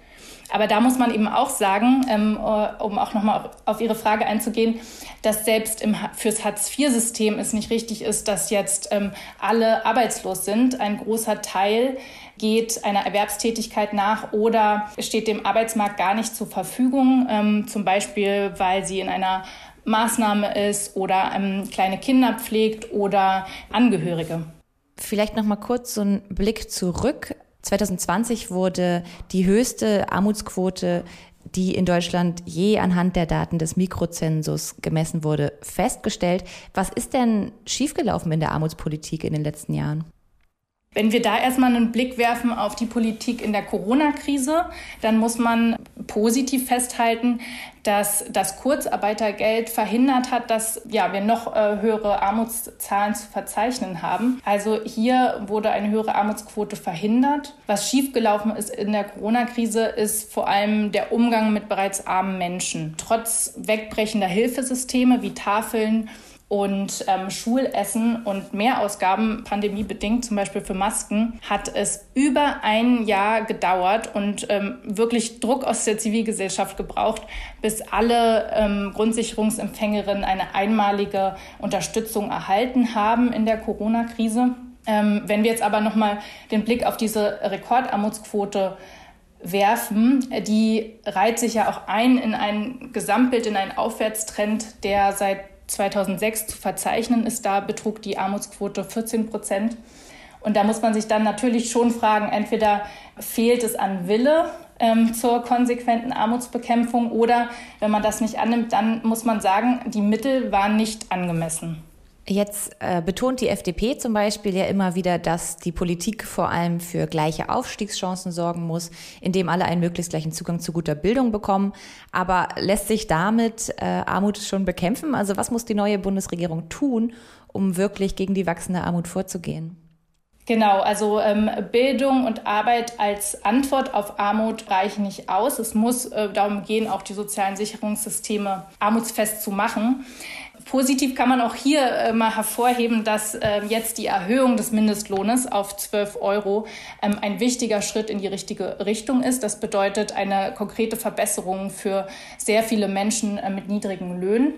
Aber da muss man eben auch sagen, ähm, äh, um auch nochmal auf Ihre Frage einzugehen, dass selbst im, fürs Hartz-IV-System es nicht richtig ist, dass jetzt ähm, alle arbeitslos sind. Ein großer Teil geht einer Erwerbstätigkeit nach oder steht dem Arbeitsmarkt gar nicht zur Verfügung, ähm, zum Beispiel weil sie in einer Maßnahme ist oder ähm, kleine Kinder pflegt oder Angehörige. Vielleicht noch mal kurz so einen Blick zurück. 2020 wurde die höchste Armutsquote, die in Deutschland je anhand der Daten des Mikrozensus gemessen wurde, festgestellt. Was ist denn schiefgelaufen in der Armutspolitik in den letzten Jahren? Wenn wir da erstmal einen Blick werfen auf die Politik in der Corona-Krise, dann muss man positiv festhalten, dass das Kurzarbeitergeld verhindert hat, dass ja, wir noch äh, höhere Armutszahlen zu verzeichnen haben. Also hier wurde eine höhere Armutsquote verhindert. Was schiefgelaufen ist in der Corona-Krise, ist vor allem der Umgang mit bereits armen Menschen. Trotz wegbrechender Hilfesysteme wie Tafeln, und ähm, Schulessen und Mehrausgaben pandemiebedingt, zum Beispiel für Masken, hat es über ein Jahr gedauert und ähm, wirklich Druck aus der Zivilgesellschaft gebraucht, bis alle ähm, Grundsicherungsempfängerinnen eine einmalige Unterstützung erhalten haben in der Corona-Krise. Ähm, wenn wir jetzt aber nochmal den Blick auf diese Rekordarmutsquote werfen, die reiht sich ja auch ein in ein Gesamtbild, in einen Aufwärtstrend, der seit 2006 zu verzeichnen ist. Da betrug die Armutsquote 14 Prozent. Und da muss man sich dann natürlich schon fragen, entweder fehlt es an Wille ähm, zur konsequenten Armutsbekämpfung oder wenn man das nicht annimmt, dann muss man sagen, die Mittel waren nicht angemessen. Jetzt äh, betont die FDP zum Beispiel ja immer wieder, dass die Politik vor allem für gleiche Aufstiegschancen sorgen muss, indem alle einen möglichst gleichen Zugang zu guter Bildung bekommen. Aber lässt sich damit äh, Armut schon bekämpfen? Also was muss die neue Bundesregierung tun, um wirklich gegen die wachsende Armut vorzugehen? Genau, also ähm, Bildung und Arbeit als Antwort auf Armut reichen nicht aus. Es muss äh, darum gehen, auch die sozialen Sicherungssysteme armutsfest zu machen. Positiv kann man auch hier äh, mal hervorheben, dass äh, jetzt die Erhöhung des Mindestlohnes auf 12 Euro ähm, ein wichtiger Schritt in die richtige Richtung ist. Das bedeutet eine konkrete Verbesserung für sehr viele Menschen äh, mit niedrigen Löhnen.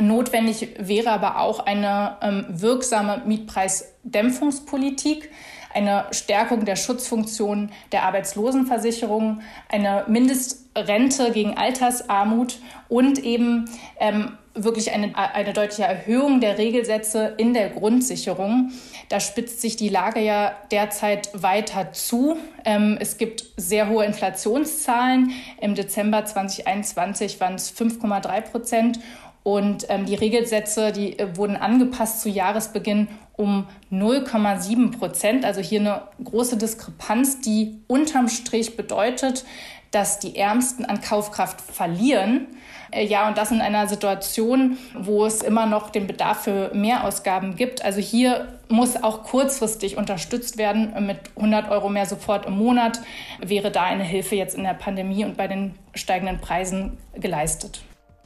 Notwendig wäre aber auch eine ähm, wirksame Mietpreisdämpfungspolitik eine Stärkung der Schutzfunktion der Arbeitslosenversicherung, eine Mindestrente gegen Altersarmut und eben ähm, wirklich eine, eine deutliche Erhöhung der Regelsätze in der Grundsicherung. Da spitzt sich die Lage ja derzeit weiter zu. Ähm, es gibt sehr hohe Inflationszahlen. Im Dezember 2021 waren es 5,3 Prozent. Und ähm, die Regelsätze, die äh, wurden angepasst zu Jahresbeginn um 0,7 Prozent. Also hier eine große Diskrepanz, die unterm Strich bedeutet, dass die Ärmsten an Kaufkraft verlieren. Äh, ja, und das in einer Situation, wo es immer noch den Bedarf für Mehrausgaben gibt. Also hier muss auch kurzfristig unterstützt werden. Mit 100 Euro mehr sofort im Monat wäre da eine Hilfe jetzt in der Pandemie und bei den steigenden Preisen geleistet.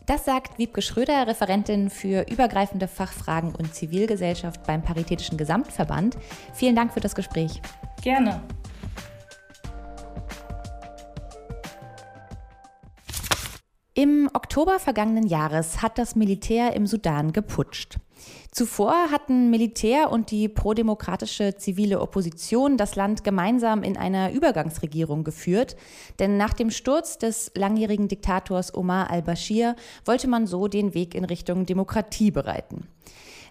Das sagt Wiebke Schröder, Referentin für übergreifende Fachfragen und Zivilgesellschaft beim Paritätischen Gesamtverband. Vielen Dank für das Gespräch. Gerne. Im Oktober vergangenen Jahres hat das Militär im Sudan geputscht. Zuvor hatten Militär und die prodemokratische zivile Opposition das Land gemeinsam in einer Übergangsregierung geführt, denn nach dem Sturz des langjährigen Diktators Omar al-Bashir wollte man so den Weg in Richtung Demokratie bereiten.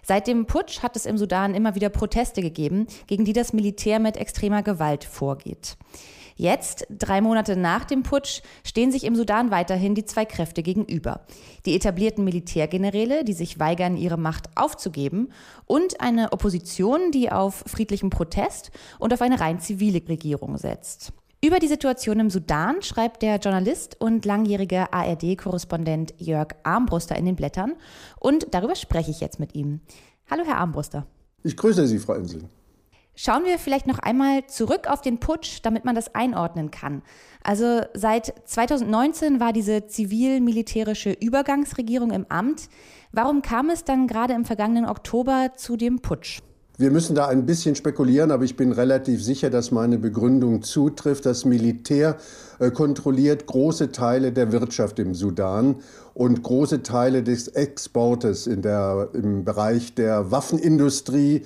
Seit dem Putsch hat es im Sudan immer wieder Proteste gegeben, gegen die das Militär mit extremer Gewalt vorgeht. Jetzt, drei Monate nach dem Putsch, stehen sich im Sudan weiterhin die zwei Kräfte gegenüber. Die etablierten Militärgeneräle, die sich weigern, ihre Macht aufzugeben, und eine Opposition, die auf friedlichen Protest und auf eine rein zivile Regierung setzt. Über die Situation im Sudan schreibt der Journalist und langjährige ARD-Korrespondent Jörg Armbruster in den Blättern und darüber spreche ich jetzt mit ihm. Hallo, Herr Armbruster. Ich grüße Sie, Frau Insel. Schauen wir vielleicht noch einmal zurück auf den Putsch, damit man das einordnen kann. Also seit 2019 war diese zivil-militärische Übergangsregierung im Amt. Warum kam es dann gerade im vergangenen Oktober zu dem Putsch? Wir müssen da ein bisschen spekulieren, aber ich bin relativ sicher, dass meine Begründung zutrifft. Das Militär äh, kontrolliert große Teile der Wirtschaft im Sudan und große Teile des Exportes in der, im Bereich der Waffenindustrie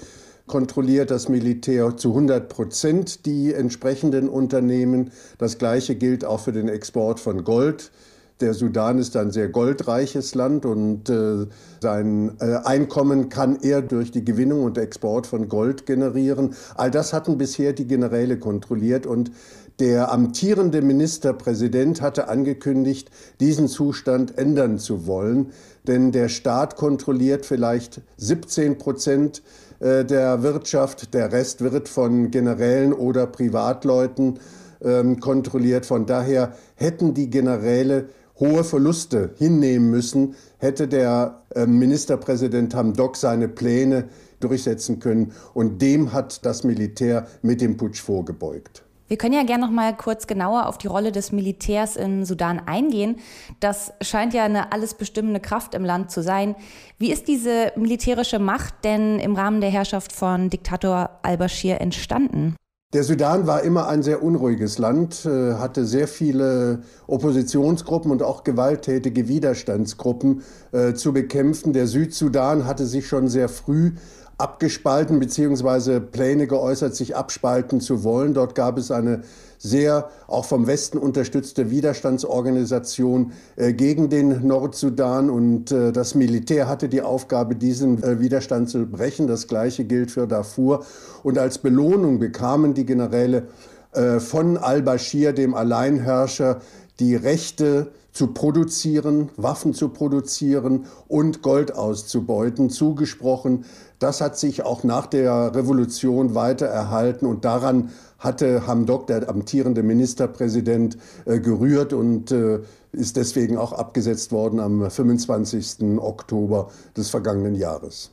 kontrolliert das Militär zu 100 Prozent die entsprechenden Unternehmen. Das Gleiche gilt auch für den Export von Gold. Der Sudan ist ein sehr goldreiches Land und äh, sein äh, Einkommen kann er durch die Gewinnung und Export von Gold generieren. All das hatten bisher die Generäle kontrolliert und der amtierende Ministerpräsident hatte angekündigt, diesen Zustand ändern zu wollen, denn der Staat kontrolliert vielleicht 17 Prozent der Wirtschaft. Der Rest wird von Generälen oder Privatleuten ähm, kontrolliert. Von daher hätten die Generäle hohe Verluste hinnehmen müssen, hätte der äh, Ministerpräsident Hamdok seine Pläne durchsetzen können. Und dem hat das Militär mit dem Putsch vorgebeugt. Wir können ja gerne noch mal kurz genauer auf die Rolle des Militärs im Sudan eingehen. Das scheint ja eine alles bestimmende Kraft im Land zu sein. Wie ist diese militärische Macht denn im Rahmen der Herrschaft von Diktator al-Bashir entstanden? Der Sudan war immer ein sehr unruhiges Land, äh, hatte sehr viele Oppositionsgruppen und auch gewalttätige Widerstandsgruppen äh, zu bekämpfen. Der Südsudan hatte sich schon sehr früh abgespalten bzw. Pläne geäußert, sich abspalten zu wollen. Dort gab es eine sehr auch vom Westen unterstützte Widerstandsorganisation äh, gegen den Nordsudan und äh, das Militär hatte die Aufgabe, diesen äh, Widerstand zu brechen. Das gleiche gilt für Darfur und als Belohnung bekamen die Generäle äh, von al-Bashir, dem Alleinherrscher, die Rechte zu produzieren, Waffen zu produzieren und Gold auszubeuten, zugesprochen. Das hat sich auch nach der Revolution weiter erhalten und daran hatte Hamdok, der amtierende Ministerpräsident, äh, gerührt und äh, ist deswegen auch abgesetzt worden am 25. Oktober des vergangenen Jahres.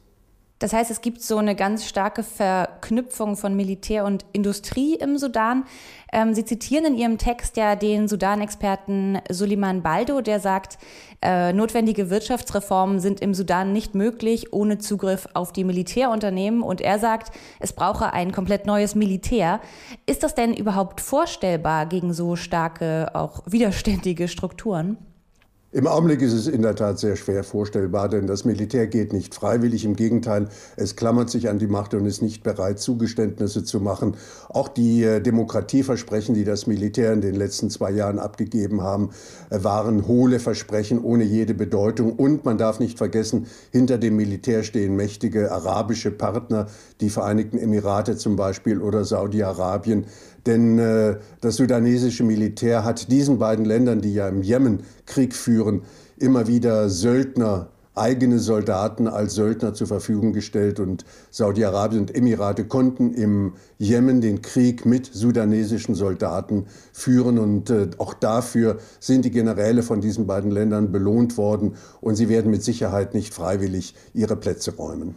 Das heißt, es gibt so eine ganz starke Verknüpfung von Militär und Industrie im Sudan. Ähm, Sie zitieren in Ihrem Text ja den Sudan-Experten Suleiman Baldo, der sagt, äh, notwendige Wirtschaftsreformen sind im Sudan nicht möglich ohne Zugriff auf die Militärunternehmen. Und er sagt, es brauche ein komplett neues Militär. Ist das denn überhaupt vorstellbar gegen so starke, auch widerständige Strukturen? Im Augenblick ist es in der Tat sehr schwer vorstellbar, denn das Militär geht nicht freiwillig. Im Gegenteil, es klammert sich an die Macht und ist nicht bereit, Zugeständnisse zu machen. Auch die äh, Demokratieversprechen, die das Militär in den letzten zwei Jahren abgegeben haben, äh, waren hohle Versprechen ohne jede Bedeutung. Und man darf nicht vergessen, hinter dem Militär stehen mächtige arabische Partner, die Vereinigten Emirate zum Beispiel oder Saudi-Arabien. Denn äh, das sudanesische Militär hat diesen beiden Ländern, die ja im Jemen Krieg führen, immer wieder Söldner, eigene Soldaten als Söldner zur Verfügung gestellt. Und Saudi-Arabien und Emirate konnten im Jemen den Krieg mit sudanesischen Soldaten führen. Und äh, auch dafür sind die Generäle von diesen beiden Ländern belohnt worden. Und sie werden mit Sicherheit nicht freiwillig ihre Plätze räumen.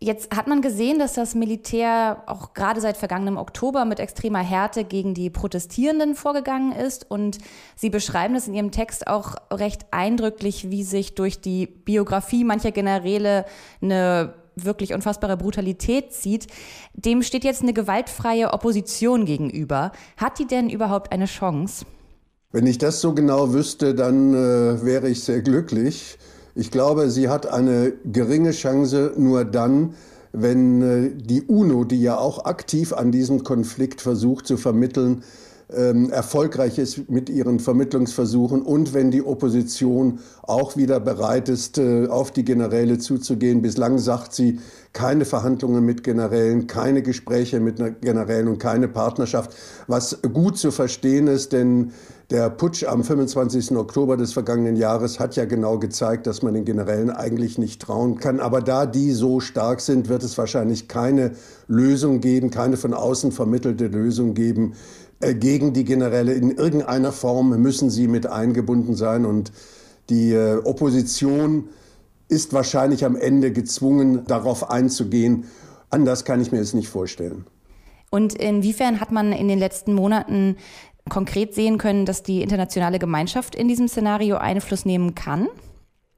Jetzt hat man gesehen, dass das Militär auch gerade seit vergangenem Oktober mit extremer Härte gegen die Protestierenden vorgegangen ist. Und Sie beschreiben es in Ihrem Text auch recht eindrücklich, wie sich durch die Biografie mancher Generäle eine wirklich unfassbare Brutalität zieht. Dem steht jetzt eine gewaltfreie Opposition gegenüber. Hat die denn überhaupt eine Chance? Wenn ich das so genau wüsste, dann äh, wäre ich sehr glücklich. Ich glaube, sie hat eine geringe Chance nur dann, wenn äh, die UNO, die ja auch aktiv an diesem Konflikt versucht zu vermitteln, ähm, erfolgreich ist mit ihren Vermittlungsversuchen und wenn die Opposition auch wieder bereit ist, äh, auf die Generäle zuzugehen. Bislang sagt sie, keine Verhandlungen mit Generälen, keine Gespräche mit Generälen und keine Partnerschaft, was gut zu verstehen ist, denn der Putsch am 25. Oktober des vergangenen Jahres hat ja genau gezeigt, dass man den Generälen eigentlich nicht trauen kann. Aber da die so stark sind, wird es wahrscheinlich keine Lösung geben, keine von außen vermittelte Lösung geben äh, gegen die Generäle. In irgendeiner Form müssen sie mit eingebunden sein und die äh, Opposition ist wahrscheinlich am Ende gezwungen, darauf einzugehen. Anders kann ich mir es nicht vorstellen. Und inwiefern hat man in den letzten Monaten konkret sehen können, dass die internationale Gemeinschaft in diesem Szenario Einfluss nehmen kann?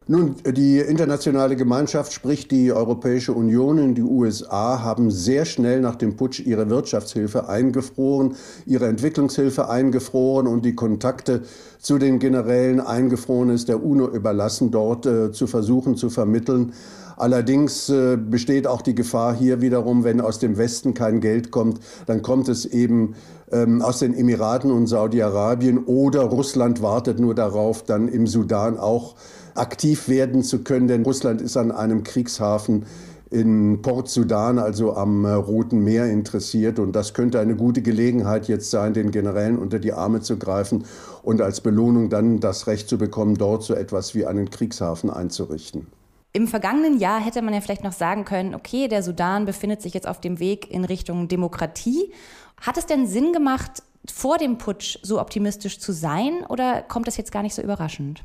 Nun, die internationale Gemeinschaft, sprich die Europäische Union und die USA, haben sehr schnell nach dem Putsch ihre Wirtschaftshilfe eingefroren, ihre Entwicklungshilfe eingefroren und die Kontakte zu den Generälen eingefroren ist, der UNO überlassen, dort äh, zu versuchen zu vermitteln. Allerdings äh, besteht auch die Gefahr hier wiederum, wenn aus dem Westen kein Geld kommt, dann kommt es eben ähm, aus den Emiraten und Saudi-Arabien oder Russland wartet nur darauf, dann im Sudan auch aktiv werden zu können, denn Russland ist an einem Kriegshafen in Port Sudan, also am äh, Roten Meer, interessiert. Und das könnte eine gute Gelegenheit jetzt sein, den Generälen unter die Arme zu greifen und als Belohnung dann das Recht zu bekommen, dort so etwas wie einen Kriegshafen einzurichten. Im vergangenen Jahr hätte man ja vielleicht noch sagen können, okay, der Sudan befindet sich jetzt auf dem Weg in Richtung Demokratie. Hat es denn Sinn gemacht, vor dem Putsch so optimistisch zu sein oder kommt das jetzt gar nicht so überraschend?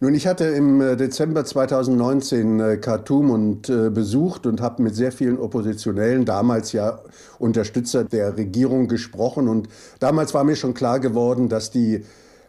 Nun, ich hatte im äh, Dezember 2019 äh, Khartoum und äh, besucht und habe mit sehr vielen Oppositionellen, damals ja Unterstützer der Regierung, gesprochen. Und damals war mir schon klar geworden, dass die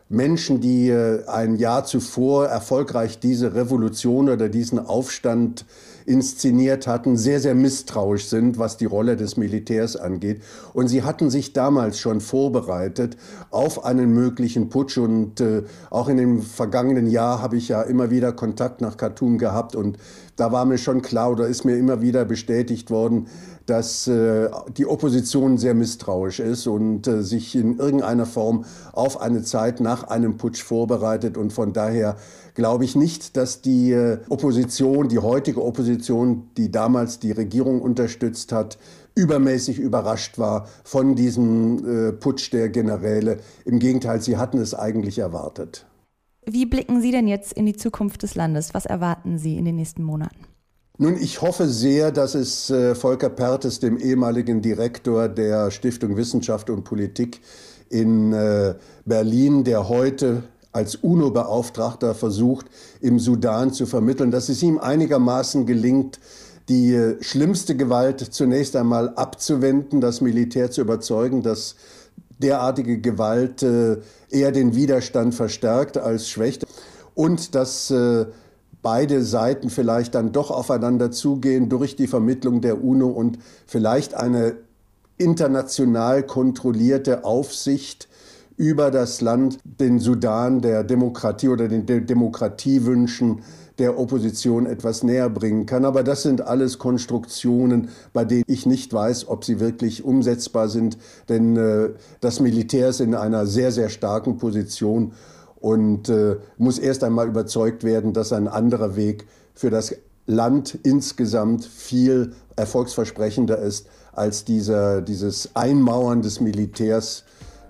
Menschen, die ein Jahr zuvor erfolgreich diese Revolution oder diesen Aufstand inszeniert hatten, sehr, sehr misstrauisch sind, was die Rolle des Militärs angeht. Und sie hatten sich damals schon vorbereitet auf einen möglichen Putsch. Und äh, auch in dem vergangenen Jahr habe ich ja immer wieder Kontakt nach Khartoum gehabt. Und da war mir schon klar oder ist mir immer wieder bestätigt worden, dass äh, die Opposition sehr misstrauisch ist und äh, sich in irgendeiner Form auf eine Zeit nach einem Putsch vorbereitet. Und von daher glaube ich nicht, dass die äh, Opposition, die heutige Opposition, die damals die Regierung unterstützt hat, übermäßig überrascht war von diesem äh, Putsch der Generäle. Im Gegenteil, sie hatten es eigentlich erwartet. Wie blicken Sie denn jetzt in die Zukunft des Landes? Was erwarten Sie in den nächsten Monaten? Nun, ich hoffe sehr, dass es äh, Volker Pertes, dem ehemaligen Direktor der Stiftung Wissenschaft und Politik in äh, Berlin, der heute als UNO-Beauftragter versucht, im Sudan zu vermitteln, dass es ihm einigermaßen gelingt, die äh, schlimmste Gewalt zunächst einmal abzuwenden, das Militär zu überzeugen, dass derartige Gewalt äh, eher den Widerstand verstärkt als schwächt und dass äh, beide Seiten vielleicht dann doch aufeinander zugehen durch die Vermittlung der UNO und vielleicht eine international kontrollierte Aufsicht über das Land den Sudan der Demokratie oder den De Demokratiewünschen der Opposition etwas näher bringen kann. Aber das sind alles Konstruktionen, bei denen ich nicht weiß, ob sie wirklich umsetzbar sind. Denn äh, das Militär ist in einer sehr, sehr starken Position und äh, muss erst einmal überzeugt werden, dass ein anderer Weg für das Land insgesamt viel erfolgsversprechender ist als dieser, dieses Einmauern des Militärs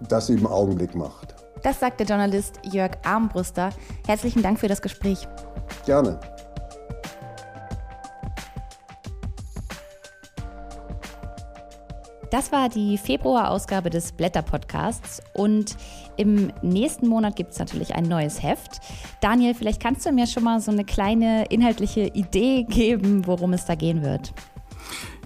das sie im Augenblick macht. Das sagt der Journalist Jörg Armbruster. Herzlichen Dank für das Gespräch. Gerne. Das war die Februar-Ausgabe des Blätter-Podcasts und im nächsten Monat gibt es natürlich ein neues Heft. Daniel, vielleicht kannst du mir schon mal so eine kleine inhaltliche Idee geben, worum es da gehen wird.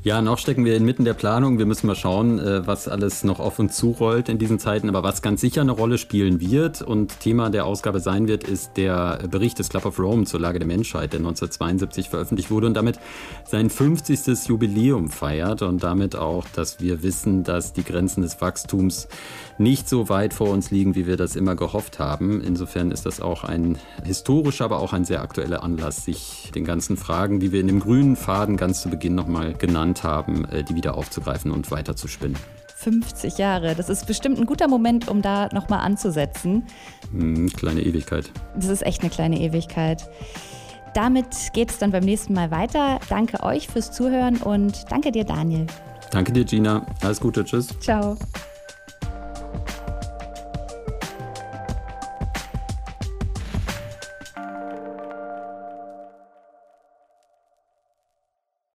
Ja, noch stecken wir inmitten der Planung. Wir müssen mal schauen, äh, was alles noch auf uns zurollt in diesen Zeiten. Aber was ganz sicher eine Rolle spielen wird und Thema der Ausgabe sein wird, ist der Bericht des Club of Rome zur Lage der Menschheit, der 1972 veröffentlicht wurde und damit sein 50. Jubiläum feiert und damit auch, dass wir wissen, dass die Grenzen des Wachstums nicht so weit vor uns liegen, wie wir das immer gehofft haben. Insofern ist das auch ein historischer, aber auch ein sehr aktueller Anlass, sich den ganzen Fragen, die wir in dem grünen Faden ganz zu Beginn nochmal genannt haben, äh, die wieder aufzugreifen und weiter zu spinnen. 50 Jahre, das ist bestimmt ein guter Moment, um da nochmal anzusetzen. Hm, kleine Ewigkeit. Das ist echt eine kleine Ewigkeit. Damit geht es dann beim nächsten Mal weiter. Danke euch fürs Zuhören und danke dir, Daniel. Danke dir, Gina. Alles Gute. Tschüss. Ciao.